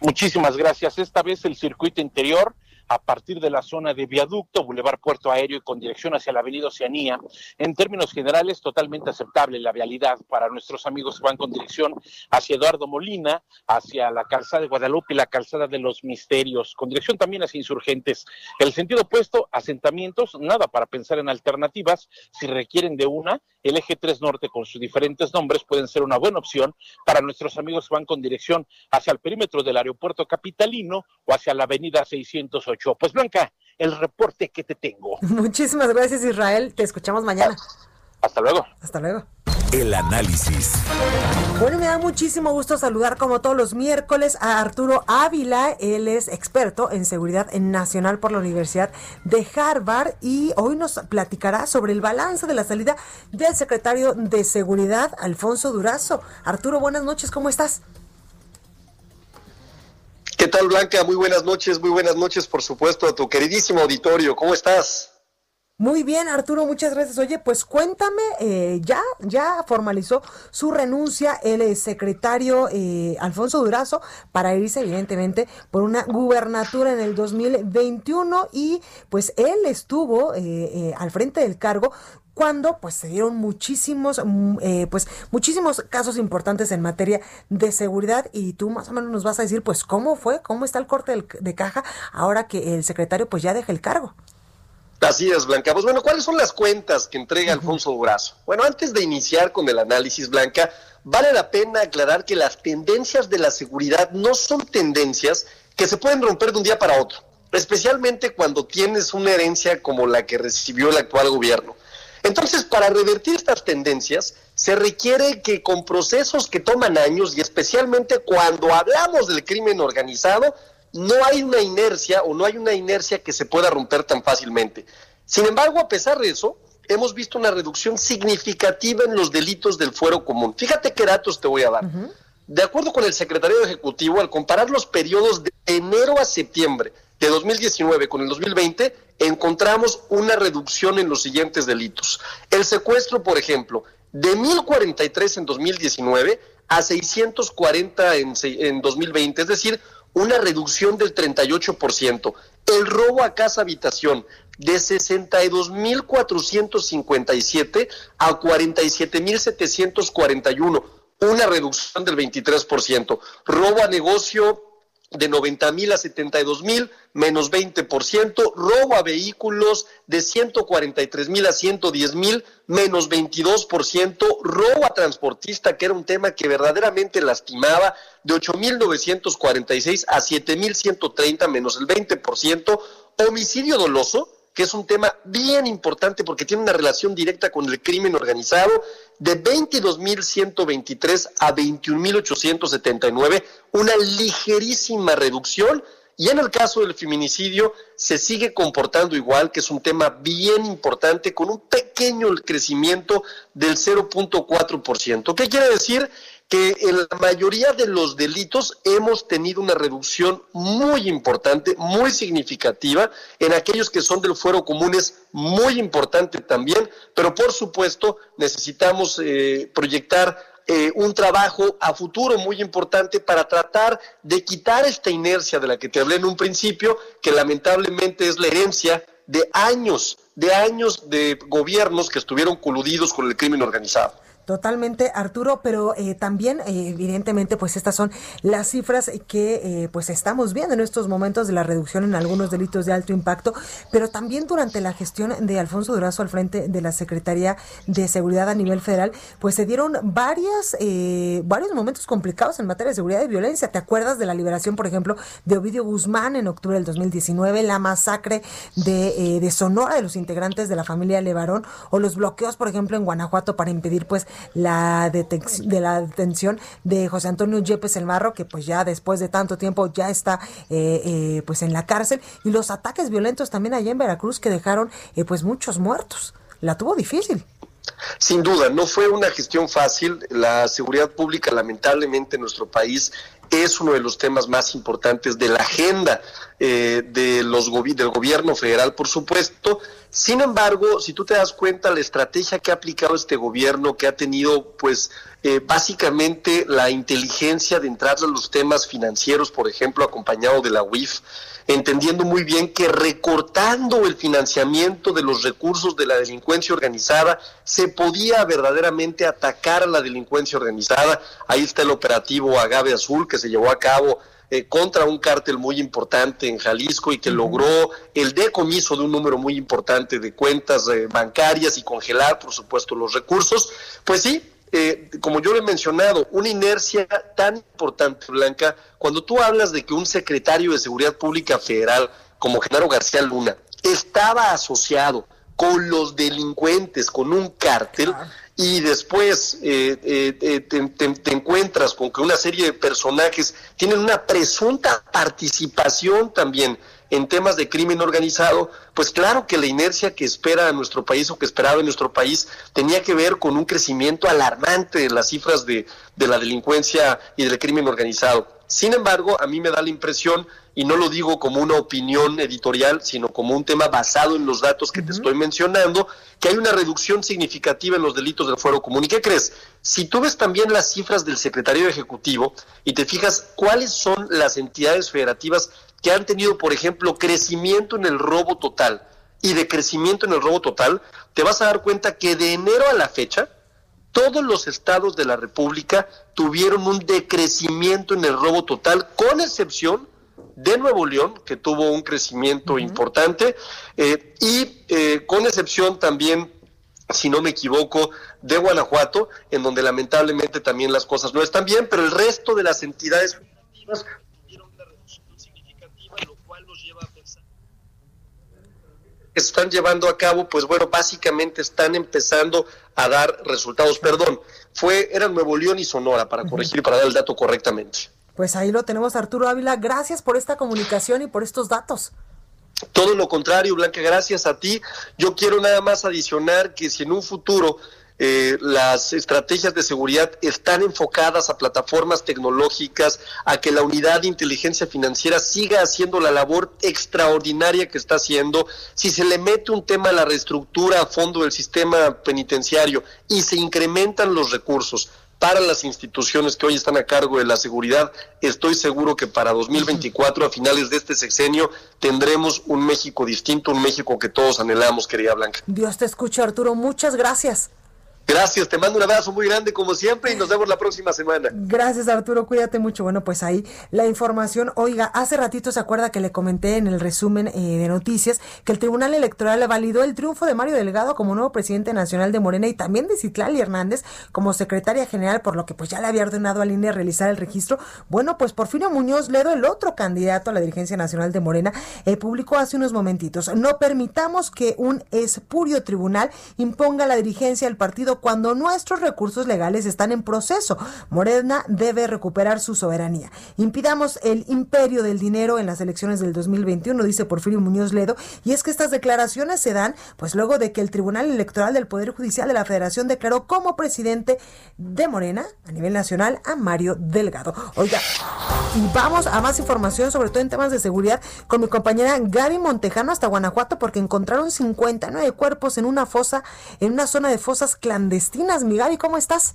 Muchísimas gracias. Esta vez el circuito interior a partir de la zona de viaducto, Boulevard Puerto Aéreo y con dirección hacia la Avenida Oceanía. En términos generales, totalmente aceptable la vialidad para nuestros amigos que van con dirección hacia Eduardo Molina, hacia la calzada de Guadalupe y la calzada de los Misterios, con dirección también hacia Insurgentes. El sentido opuesto, asentamientos, nada para pensar en alternativas. Si requieren de una, el eje 3 Norte con sus diferentes nombres pueden ser una buena opción para nuestros amigos que van con dirección hacia el perímetro del aeropuerto capitalino o hacia la avenida 608 pues Blanca, el reporte que te tengo. Muchísimas gracias Israel, te escuchamos mañana. Hasta luego. Hasta luego. El análisis. Bueno, me da muchísimo gusto saludar como todos los miércoles a Arturo Ávila. Él es experto en seguridad nacional por la Universidad de Harvard y hoy nos platicará sobre el balance de la salida del secretario de Seguridad, Alfonso Durazo. Arturo, buenas noches, ¿cómo estás? ¿Qué tal, Blanca? Muy buenas noches, muy buenas noches, por supuesto, a tu queridísimo auditorio. ¿Cómo estás? Muy bien, Arturo, muchas gracias. Oye, pues cuéntame, eh, ya, ya formalizó su renuncia el eh, secretario eh, Alfonso Durazo para irse, evidentemente, por una gubernatura en el 2021 y pues él estuvo al frente del cargo cuando pues se dieron muchísimos mm, eh, pues muchísimos casos importantes en materia de seguridad y tú más o menos nos vas a decir pues cómo fue, cómo está el corte de caja ahora que el secretario pues ya deja el cargo. Así es, Blanca. Pues bueno, ¿cuáles son las cuentas que entrega Alfonso Durazo? Bueno, antes de iniciar con el análisis, Blanca, vale la pena aclarar que las tendencias de la seguridad no son tendencias que se pueden romper de un día para otro, especialmente cuando tienes una herencia como la que recibió el actual gobierno. Entonces, para revertir estas tendencias, se requiere que con procesos que toman años y especialmente cuando hablamos del crimen organizado, no hay una inercia o no hay una inercia que se pueda romper tan fácilmente. Sin embargo, a pesar de eso, hemos visto una reducción significativa en los delitos del fuero común. Fíjate qué datos te voy a dar. De acuerdo con el secretario ejecutivo, al comparar los periodos de enero a septiembre de 2019 con el 2020, encontramos una reducción en los siguientes delitos. El secuestro, por ejemplo, de 1043 en 2019 a 640 en, en 2020, es decir, una reducción del 38%. El robo a casa habitación de 62.457 a 47.741, una reducción del 23%. Robo a negocio de 90 mil a 72 mil, menos 20%, robo a vehículos de 143 mil a 110 mil, menos 22%, robo a transportista, que era un tema que verdaderamente lastimaba, de 8 mil 946 a 7 mil 130, menos el 20%, homicidio doloso, que es un tema bien importante porque tiene una relación directa con el crimen organizado, de 22.123 a 21.879, una ligerísima reducción. Y en el caso del feminicidio se sigue comportando igual, que es un tema bien importante, con un pequeño crecimiento del 0.4%. ¿Qué quiere decir? Que en la mayoría de los delitos hemos tenido una reducción muy importante, muy significativa, en aquellos que son del fuero común es muy importante también, pero por supuesto necesitamos eh, proyectar eh, un trabajo a futuro muy importante para tratar de quitar esta inercia de la que te hablé en un principio, que lamentablemente es la herencia de años, de años de gobiernos que estuvieron coludidos con el crimen organizado. Totalmente, Arturo, pero eh, también, eh, evidentemente, pues estas son las cifras que eh, pues estamos viendo en estos momentos de la reducción en algunos delitos de alto impacto, pero también durante la gestión de Alfonso Durazo al frente de la Secretaría de Seguridad a nivel federal, pues se dieron varias, varios momentos complicados en materia de seguridad y violencia. ¿Te acuerdas de la liberación, por ejemplo, de Ovidio Guzmán en octubre del 2019, la masacre de, de Sonora de los integrantes de la familia Levarón o los bloqueos, por ejemplo, en Guanajuato para impedir pues la de la detención de José Antonio Yepes El Marro, que pues ya después de tanto tiempo ya está eh, eh, pues en la cárcel, y los ataques violentos también allá en Veracruz que dejaron eh, pues muchos muertos. La tuvo difícil. Sin duda, no fue una gestión fácil. La seguridad pública, lamentablemente, en nuestro país es uno de los temas más importantes de la agenda de los del gobierno federal, por supuesto, sin embargo, si tú te das cuenta, la estrategia que ha aplicado este gobierno, que ha tenido, pues, eh, básicamente la inteligencia de entrar a los temas financieros, por ejemplo, acompañado de la UIF, entendiendo muy bien que recortando el financiamiento de los recursos de la delincuencia organizada, se podía verdaderamente atacar a la delincuencia organizada. Ahí está el operativo Agave Azul que se llevó a cabo eh, contra un cártel muy importante en Jalisco y que logró el decomiso de un número muy importante de cuentas eh, bancarias y congelar, por supuesto, los recursos, pues sí, eh, como yo lo he mencionado, una inercia tan importante, Blanca, cuando tú hablas de que un secretario de Seguridad Pública Federal como Genaro García Luna estaba asociado con los delincuentes, con un cártel, y después eh, eh, eh, te, encuentras con que una serie de personajes tienen una presunta participación también en temas de crimen organizado, pues claro que la inercia que espera a nuestro país o que esperaba en nuestro país tenía que ver con un crecimiento alarmante de las cifras de, de la delincuencia y del crimen organizado. Sin embargo, a mí me da la impresión, y no lo digo como una opinión editorial, sino como un tema basado en los datos que te estoy mencionando, que hay una reducción significativa en los delitos del fuero común. ¿Y qué crees? Si tú ves también las cifras del secretario ejecutivo y te fijas cuáles son las entidades federativas que han tenido, por ejemplo, crecimiento en el robo total y decrecimiento en el robo total, te vas a dar cuenta que de enero a la fecha, todos los estados de la República tuvieron un decrecimiento en el robo total, con excepción de Nuevo León, que tuvo un crecimiento importante, eh, y eh, con excepción también, si no me equivoco, de Guanajuato, en donde lamentablemente también las cosas no están bien, pero el resto de las entidades están llevando a cabo, pues bueno, básicamente están empezando a dar resultados. Perdón, fue, eran Nuevo León y Sonora, para corregir, para dar el dato correctamente. Pues ahí lo tenemos, Arturo Ávila. Gracias por esta comunicación y por estos datos. Todo lo contrario, Blanca, gracias a ti. Yo quiero nada más adicionar que si en un futuro eh, las estrategias de seguridad están enfocadas a plataformas tecnológicas, a que la unidad de inteligencia financiera siga haciendo la labor extraordinaria que está haciendo. Si se le mete un tema a la reestructura a fondo del sistema penitenciario y se incrementan los recursos para las instituciones que hoy están a cargo de la seguridad, estoy seguro que para 2024, a finales de este sexenio, tendremos un México distinto, un México que todos anhelamos, querida Blanca. Dios te escuche, Arturo. Muchas gracias. Gracias, te mando un abrazo muy grande como siempre y nos vemos la próxima semana. Gracias Arturo, cuídate mucho. Bueno, pues ahí la información. Oiga, hace ratito se acuerda que le comenté en el resumen eh, de noticias que el Tribunal Electoral validó el triunfo de Mario Delgado como nuevo presidente nacional de Morena y también de Citlali Hernández como secretaria general, por lo que pues ya le había ordenado al INE realizar el registro. Bueno, pues Porfirio Muñoz Ledo, el otro candidato a la dirigencia nacional de Morena, eh, publicó hace unos momentitos, no permitamos que un espurio tribunal imponga la dirigencia del partido cuando nuestros recursos legales están en proceso. Morena debe recuperar su soberanía. Impidamos el imperio del dinero en las elecciones del 2021, dice Porfirio Muñoz Ledo, y es que estas declaraciones se dan pues luego de que el Tribunal Electoral del Poder Judicial de la Federación declaró como presidente de Morena a nivel nacional a Mario Delgado. Oiga, y vamos a más información, sobre todo en temas de seguridad, con mi compañera Gaby Montejano hasta Guanajuato, porque encontraron 59 cuerpos en una fosa, en una zona de fosas clandestinas. Mi Gaby, ¿cómo estás?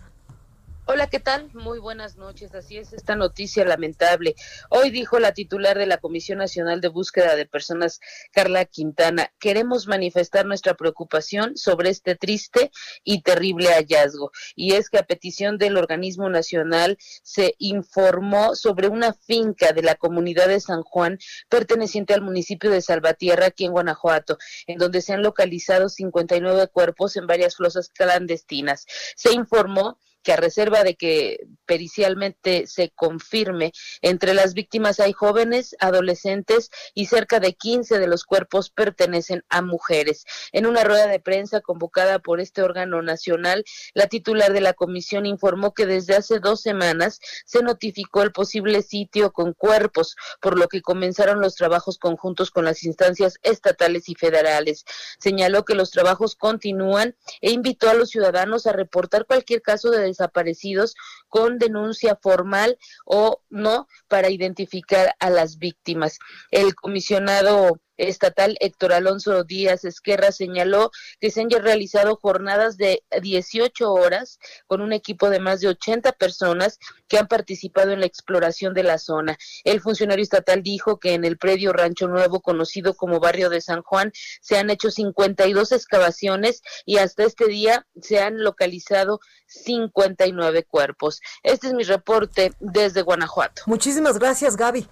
Hola, ¿qué tal? Muy buenas noches. Así es esta noticia lamentable. Hoy dijo la titular de la Comisión Nacional de Búsqueda de Personas, Carla Quintana, queremos manifestar nuestra preocupación sobre este triste y terrible hallazgo. Y es que a petición del organismo nacional se informó sobre una finca de la comunidad de San Juan perteneciente al municipio de Salvatierra, aquí en Guanajuato, en donde se han localizado 59 cuerpos en varias fosas clandestinas. Se informó que a reserva de que pericialmente se confirme, entre las víctimas hay jóvenes, adolescentes y cerca de 15 de los cuerpos pertenecen a mujeres. En una rueda de prensa convocada por este órgano nacional, la titular de la comisión informó que desde hace dos semanas se notificó el posible sitio con cuerpos, por lo que comenzaron los trabajos conjuntos con las instancias estatales y federales. Señaló que los trabajos continúan e invitó a los ciudadanos a reportar cualquier caso de desaparecidos con denuncia formal o no para identificar a las víctimas. El comisionado estatal Héctor Alonso Díaz Esquerra señaló que se han realizado jornadas de 18 horas con un equipo de más de 80 personas que han participado en la exploración de la zona. El funcionario estatal dijo que en el predio Rancho Nuevo, conocido como Barrio de San Juan, se han hecho 52 excavaciones y hasta este día se han localizado 59 cuerpos. Este es mi reporte desde Guanajuato. Muchísimas gracias, Gaby.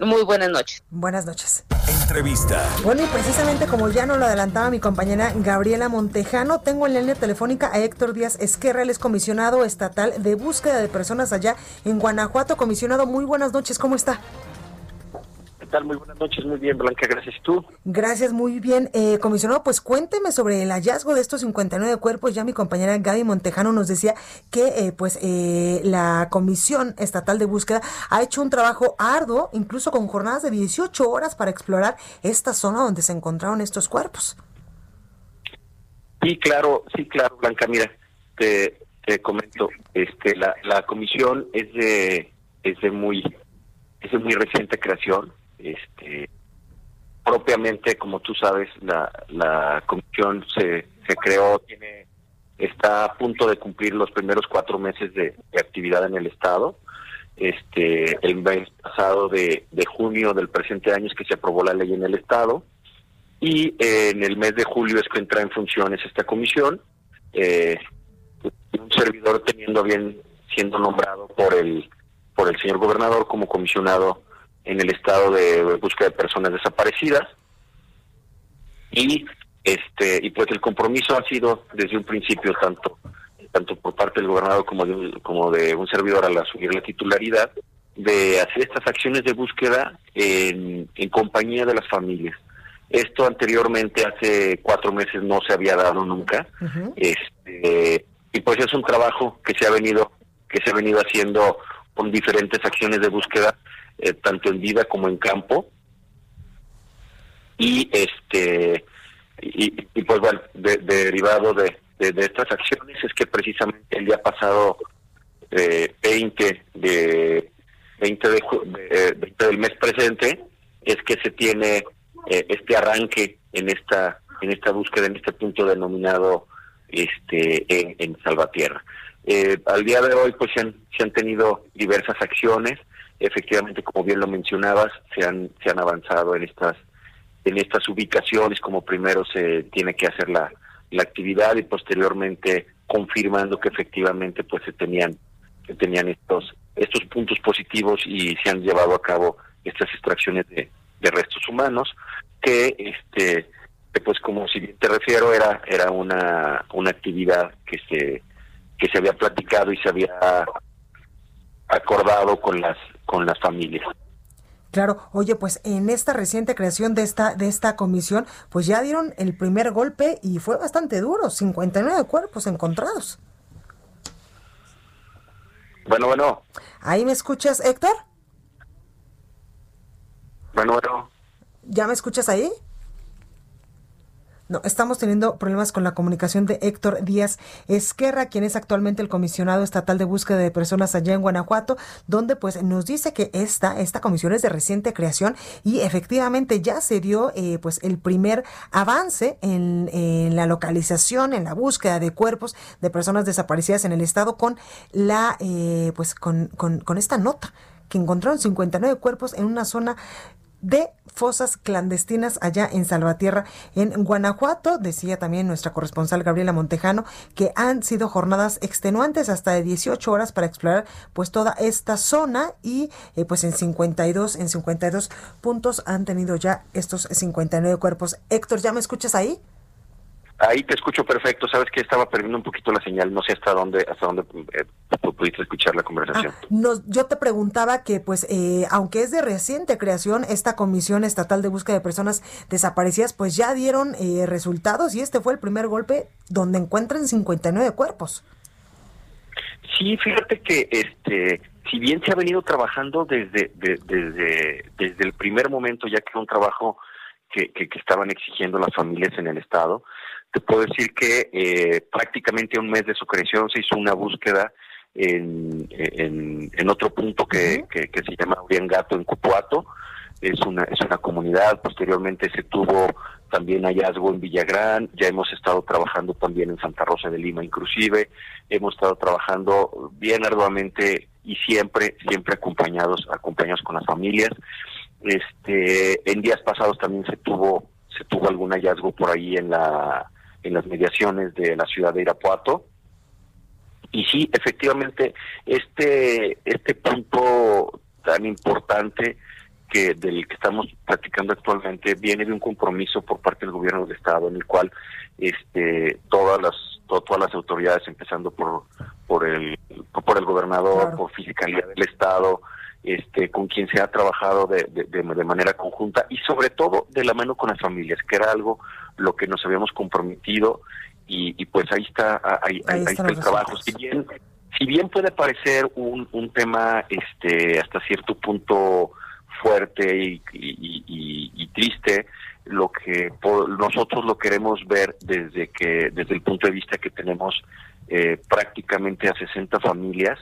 Muy buenas noches. Buenas noches. Bueno, y precisamente como ya nos lo adelantaba mi compañera Gabriela Montejano, tengo en línea telefónica a Héctor Díaz Esquerra, el comisionado estatal de búsqueda de personas allá en Guanajuato. Comisionado, muy buenas noches, ¿cómo está? Tal? Muy buenas noches, muy bien, Blanca, gracias. ¿Tú? Gracias, muy bien. Eh, comisionado, pues cuénteme sobre el hallazgo de estos 59 cuerpos. Ya mi compañera Gaby Montejano nos decía que eh, pues eh, la Comisión Estatal de Búsqueda ha hecho un trabajo arduo, incluso con jornadas de 18 horas para explorar esta zona donde se encontraron estos cuerpos. Sí, claro, sí, claro, Blanca, mira, te, te comento, este, la, la comisión es de, es de muy, es de muy reciente creación, este, propiamente, como tú sabes, la, la comisión se, se creó, tiene está a punto de cumplir los primeros cuatro meses de, actividad en el Estado. Este, el mes pasado de, junio del presente año es que se aprobó la ley en el Estado y eh, en el mes de julio es que entra en funciones esta comisión. Eh, un servidor teniendo bien siendo nombrado por el por el señor gobernador como comisionado en el estado de búsqueda de personas desaparecidas. Y este y pues el compromiso ha sido desde un principio tanto tanto por parte del gobernador como de un, como de un servidor al asumir la titularidad de hacer estas acciones de búsqueda en, compañía de las familias. Esto anteriormente hace cuatro meses no se había dado nunca. Este y pues es un trabajo que se ha venido que se ha venido haciendo con diferentes acciones de búsqueda eh, tanto en vida como en campo. Y este y, pues bueno, derivado de, de, estas acciones es que precisamente el día pasado eh, 20 de 20 de, de, del mes presente es que se tiene eh, este arranque en esta en esta búsqueda en este punto denominado este en, en Salvatierra. Eh, al día de hoy pues se han, se han tenido diversas acciones efectivamente, como bien lo mencionabas, se han, se han avanzado en estas, en estas ubicaciones, como primero se tiene que hacer la, la actividad y posteriormente confirmando que efectivamente pues se tenían, se tenían estos, estos puntos positivos y se han llevado a cabo estas extracciones de, restos humanos que este pues como si te refiero era era una una actividad que se que se había platicado y se había acordado con las con las familias. Claro, oye, pues en esta reciente creación de esta de esta comisión, pues ya dieron el primer golpe y fue bastante duro, 59 cuerpos encontrados. Bueno, bueno. ¿Ahí me escuchas, Héctor? Bueno, bueno. ¿Ya me escuchas ahí? No, estamos teniendo problemas con la comunicación de Héctor Díaz Esquerra, quien es actualmente el comisionado estatal de búsqueda de personas allá en Guanajuato, donde pues nos dice que esta, esta comisión es de reciente creación y efectivamente ya se dio eh, pues el primer avance en, la localización, en la búsqueda de cuerpos de personas desaparecidas en el estado con la eh, pues con, con esta nota que encontraron 59 cuerpos en una zona de fosas clandestinas allá en Salvatierra, en Guanajuato. Decía también nuestra corresponsal Gabriela Montejano que han sido jornadas extenuantes hasta de 18 horas para explorar pues toda esta zona y eh, pues en 52 en 52 puntos han tenido ya estos 59 cuerpos. Héctor, ¿ya me escuchas ahí? Ahí te escucho perfecto. Sabes que estaba perdiendo un poquito la señal. No sé hasta dónde, hasta dónde eh, pudiste escuchar la conversación. Ah, nos, yo te preguntaba que, pues, eh, aunque es de reciente creación, esta Comisión Estatal de Búsqueda de Personas Desaparecidas, pues ya dieron eh, resultados y este fue el primer golpe donde encuentran 59 cuerpos. Sí, fíjate que, este, si bien se ha venido trabajando desde, desde, desde el primer momento, ya que era un trabajo que, que, que estaban exigiendo las familias en el estado te puedo decir que eh, prácticamente un mes de su creación se hizo una búsqueda en, en, otro punto que, que, se llama Gato en Cupuato. Es una, es una comunidad, posteriormente se tuvo también hallazgo en Villagrán, ya hemos estado trabajando también en Santa Rosa de Lima inclusive, hemos estado trabajando bien arduamente y siempre, siempre acompañados, acompañados con las familias. Este, en días pasados también se tuvo, se tuvo algún hallazgo por ahí en la en las mediaciones de la ciudad de Irapuato. Y sí, efectivamente, este, este punto tan importante que del que estamos platicando actualmente viene de un compromiso por parte del gobierno del estado en el cual este todas las todas las autoridades empezando por por el por el gobernador por fiscalía del estado este con quien se ha trabajado de, de, de, manera conjunta y sobre todo de la mano con las familias que era algo lo que nos habíamos comprometido y, pues ahí está ahí, está el trabajo. si bien si bien puede parecer un, un tema este hasta cierto punto fuerte y, y, triste lo que nosotros lo queremos ver desde que desde el punto de vista que tenemos eh, prácticamente a 60 familias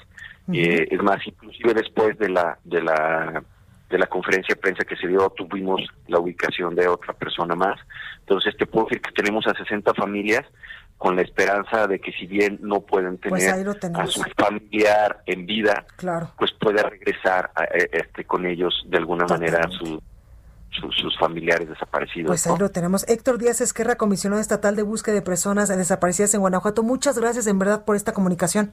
eh, es más inclusive después de la de la de la conferencia de prensa que se dio tuvimos la ubicación de otra persona más. Entonces te puedo decir que tenemos a 60 familias con la esperanza de que si bien no pueden pues tener a su familiar en vida, claro. pues pueda regresar a, este con ellos de alguna manera su, sus familiares desaparecidos. Pues ahí lo tenemos. Héctor Díaz Esquerra, comisionado estatal de búsqueda de personas desaparecidas en Guanajuato. Muchas gracias en verdad por esta comunicación.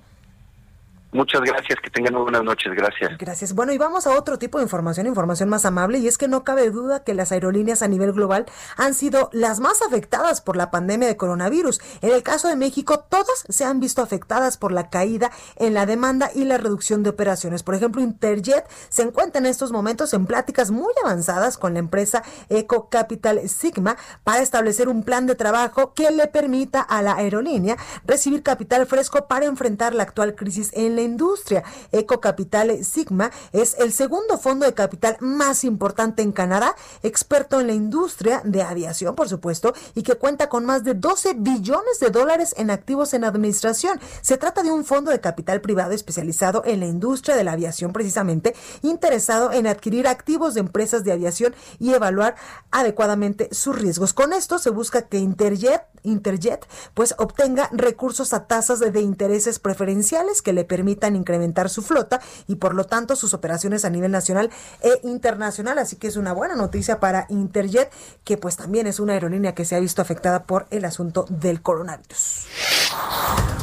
Muchas gracias, que tengan muy buenas noches, gracias. Gracias. Bueno, y vamos a otro tipo de información, información más amable, y es que no cabe duda que las aerolíneas a nivel global han sido las más afectadas por la pandemia de coronavirus. En el caso de México, todas se han visto afectadas por la caída en la demanda y la reducción de operaciones. Por ejemplo, Interjet se encuentra en estos momentos en pláticas muy avanzadas con la empresa Eco Capital Sigma para establecer un plan de trabajo que le permita a la aerolínea recibir capital fresco para enfrentar la actual crisis en la industria. Eco Capital Sigma es el segundo fondo de capital más importante en Canadá, experto en la industria de aviación, por supuesto, y que cuenta con más de 12 billones de dólares en activos en administración. Se trata de un fondo de capital privado especializado en la industria de la aviación, precisamente, interesado en adquirir activos de empresas de aviación y evaluar adecuadamente sus riesgos. Con esto se busca que Interjet, Interjet pues obtenga recursos a tasas de intereses preferenciales que le permitan incrementar su flota y por lo tanto sus operaciones a nivel nacional e internacional. Así que es una buena noticia para Interjet, que pues también es una aerolínea que se ha visto afectada por el asunto del coronavirus.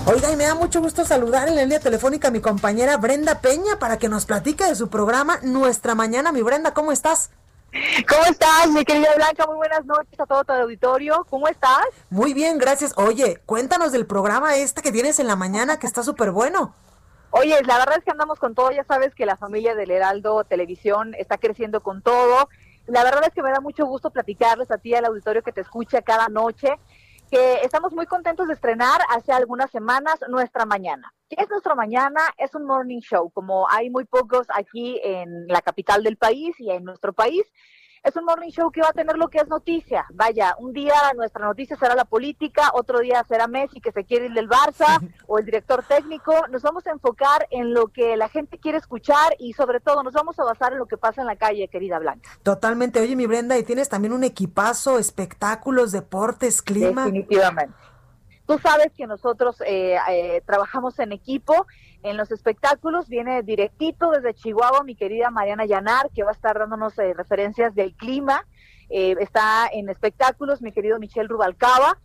Oiga, y me da mucho gusto saludar en la línea telefónica a mi compañera Brenda Peña para que nos platique de su programa Nuestra Mañana. Mi Brenda, ¿cómo estás? ¿Cómo estás, mi querida Blanca? Muy buenas noches a todo tu auditorio. ¿Cómo estás? Muy bien, gracias. Oye, cuéntanos del programa este que tienes en la mañana que está súper bueno. Oye, la verdad es que andamos con todo, ya sabes que la familia del Heraldo Televisión está creciendo con todo. La verdad es que me da mucho gusto platicarles a ti, al auditorio que te escucha cada noche, que estamos muy contentos de estrenar hace algunas semanas Nuestra Mañana. ¿Qué es Nuestra Mañana? Es un morning show, como hay muy pocos aquí en la capital del país y en nuestro país. Es un morning show que va a tener lo que es noticia. Vaya, un día nuestra noticia será la política, otro día será Messi que se quiere ir del Barça o el director técnico. Nos vamos a enfocar en lo que la gente quiere escuchar y sobre todo nos vamos a basar en lo que pasa en la calle, querida Blanca. Totalmente. Oye, mi Brenda, y tienes también un equipazo, espectáculos, deportes, clima. Definitivamente. Tú sabes que nosotros eh, eh, trabajamos en equipo. En los espectáculos viene directito desde Chihuahua mi querida Mariana Llanar, que va a estar dándonos eh, referencias del clima. está en espectáculos mi querido Michel Rubalcaba,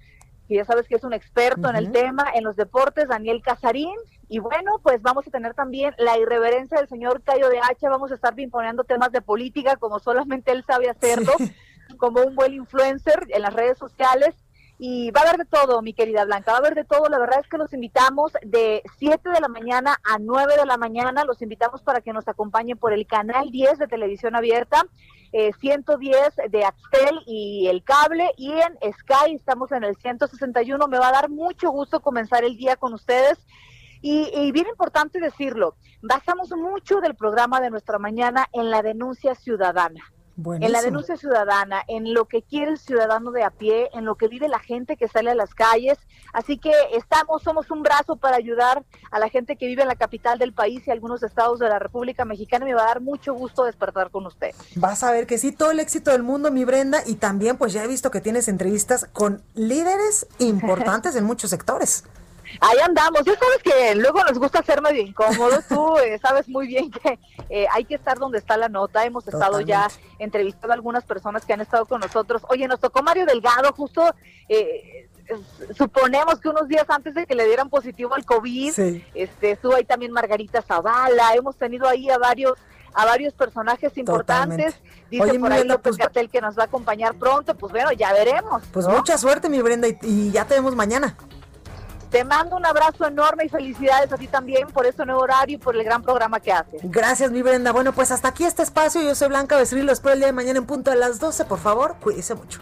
que ya sabes que es un experto en el tema. En los deportes, Daniel Casarín. Y bueno, pues vamos a tener también la irreverencia del señor Cayo de Hacha. Vamos a estar imponiendo temas de política como solamente él sabe hacerlo, como un buen influencer en las redes sociales y va a haber de todo, mi querida Blanca, va a haber de todo. La verdad es que los invitamos de 7 de la mañana a 9 de la mañana. Los invitamos para que nos acompañen por el canal 10 de televisión abierta, 110 eh, de Axtel y el cable. Y en Sky estamos en el 161. Me va a dar mucho gusto comenzar el día con ustedes. Y, y, bien importante decirlo, basamos mucho del programa de nuestra mañana en la denuncia ciudadana en la denuncia ciudadana, en lo que quiere el ciudadano de a pie, en lo que vive la gente que sale a las calles. Así que estamos, somos un brazo para ayudar a la gente que vive en la capital del país y algunos estados de la República Mexicana. Me va a dar mucho gusto despertar con usted. Vas a ver que sí, todo el éxito del mundo, mi Brenda, y también pues ya he visto que tienes entrevistas con líderes importantes en muchos sectores. Ahí andamos. Ya sabes que luego nos gusta ser medio incómodos. Tú eh, sabes muy bien que eh, hay que estar donde está la nota. Hemos estado ya entrevistando a algunas personas que han estado con nosotros. Oye, nos tocó Mario Delgado justo... Eh, suponemos que unos días antes de que le dieran positivo al COVID, este, estuvo ahí también Margarita Zavala, hemos tenido ahí a varios a varios personajes importantes. Dice por ahí López pues, que nos va a acompañar pronto, pues bueno, ya veremos. Pues mucha suerte, mi Brenda, y ya te vemos mañana. Te mando un abrazo enorme y felicidades a ti también por este nuevo horario y por el gran programa que haces. Gracias, mi Brenda. Bueno, pues hasta aquí este espacio. Yo soy Blanca Becerril. Lo espero el día de mañana en punto a las 12. Por favor, cuídese mucho.